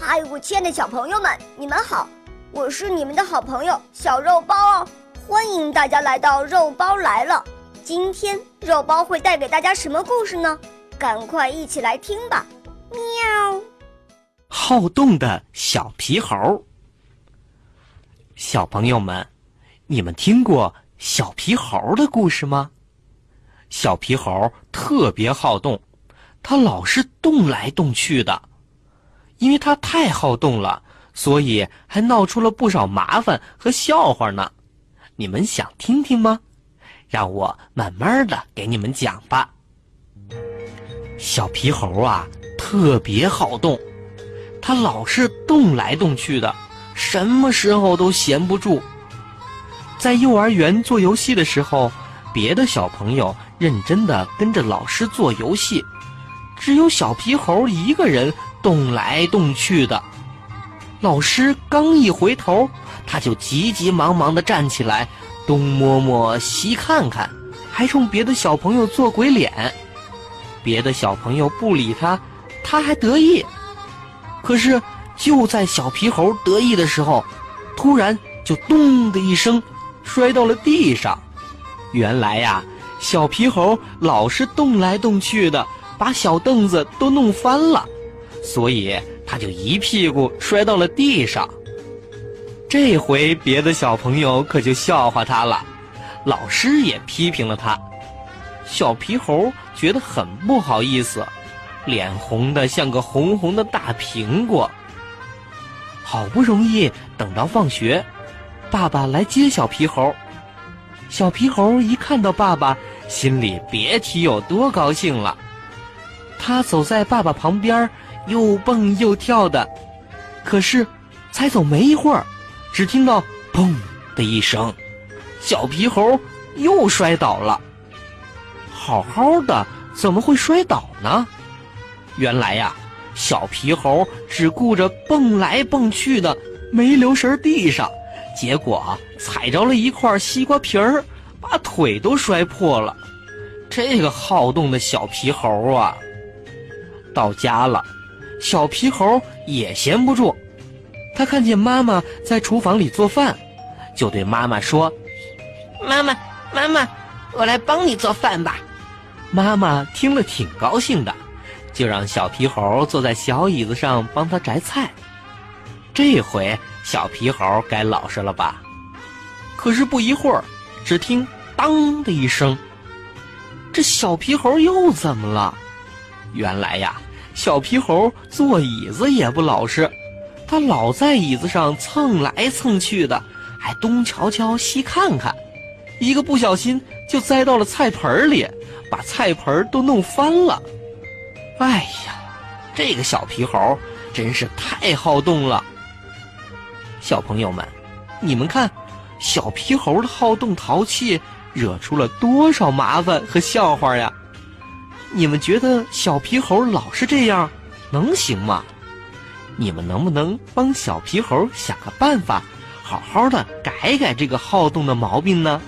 嗨，我亲爱的小朋友们，你们好！我是你们的好朋友小肉包哦，欢迎大家来到肉包来了。今天肉包会带给大家什么故事呢？赶快一起来听吧！喵。好动的小皮猴。小朋友们，你们听过小皮猴的故事吗？小皮猴特别好动，它老是动来动去的。因为他太好动了，所以还闹出了不少麻烦和笑话呢。你们想听听吗？让我慢慢的给你们讲吧。小皮猴啊，特别好动，他老是动来动去的，什么时候都闲不住。在幼儿园做游戏的时候，别的小朋友认真的跟着老师做游戏，只有小皮猴一个人。动来动去的，老师刚一回头，他就急急忙忙地站起来，东摸摸西看看，还冲别的小朋友做鬼脸。别的小朋友不理他，他还得意。可是就在小皮猴得意的时候，突然就咚的一声，摔到了地上。原来呀，小皮猴老是动来动去的，把小凳子都弄翻了。所以他就一屁股摔到了地上。这回别的小朋友可就笑话他了，老师也批评了他。小皮猴觉得很不好意思，脸红的像个红红的大苹果。好不容易等到放学，爸爸来接小皮猴。小皮猴一看到爸爸，心里别提有多高兴了。他走在爸爸旁边。又蹦又跳的，可是才走没一会儿，只听到“砰”的一声，小皮猴又摔倒了。好好的怎么会摔倒呢？原来呀，小皮猴只顾着蹦来蹦去的，没留神地上，结果踩着了一块西瓜皮儿，把腿都摔破了。这个好动的小皮猴啊，到家了。小皮猴也闲不住，他看见妈妈在厨房里做饭，就对妈妈说：“妈妈，妈妈，我来帮你做饭吧。”妈妈听了挺高兴的，就让小皮猴坐在小椅子上帮他摘菜。这回小皮猴该老实了吧？可是不一会儿，只听“当”的一声，这小皮猴又怎么了？原来呀。小皮猴坐椅子也不老实，他老在椅子上蹭来蹭去的，还东瞧瞧西看看，一个不小心就栽到了菜盆里，把菜盆都弄翻了。哎呀，这个小皮猴真是太好动了。小朋友们，你们看，小皮猴的好动淘气，惹出了多少麻烦和笑话呀！你们觉得小皮猴老是这样，能行吗？你们能不能帮小皮猴想个办法，好好的改改这个好动的毛病呢？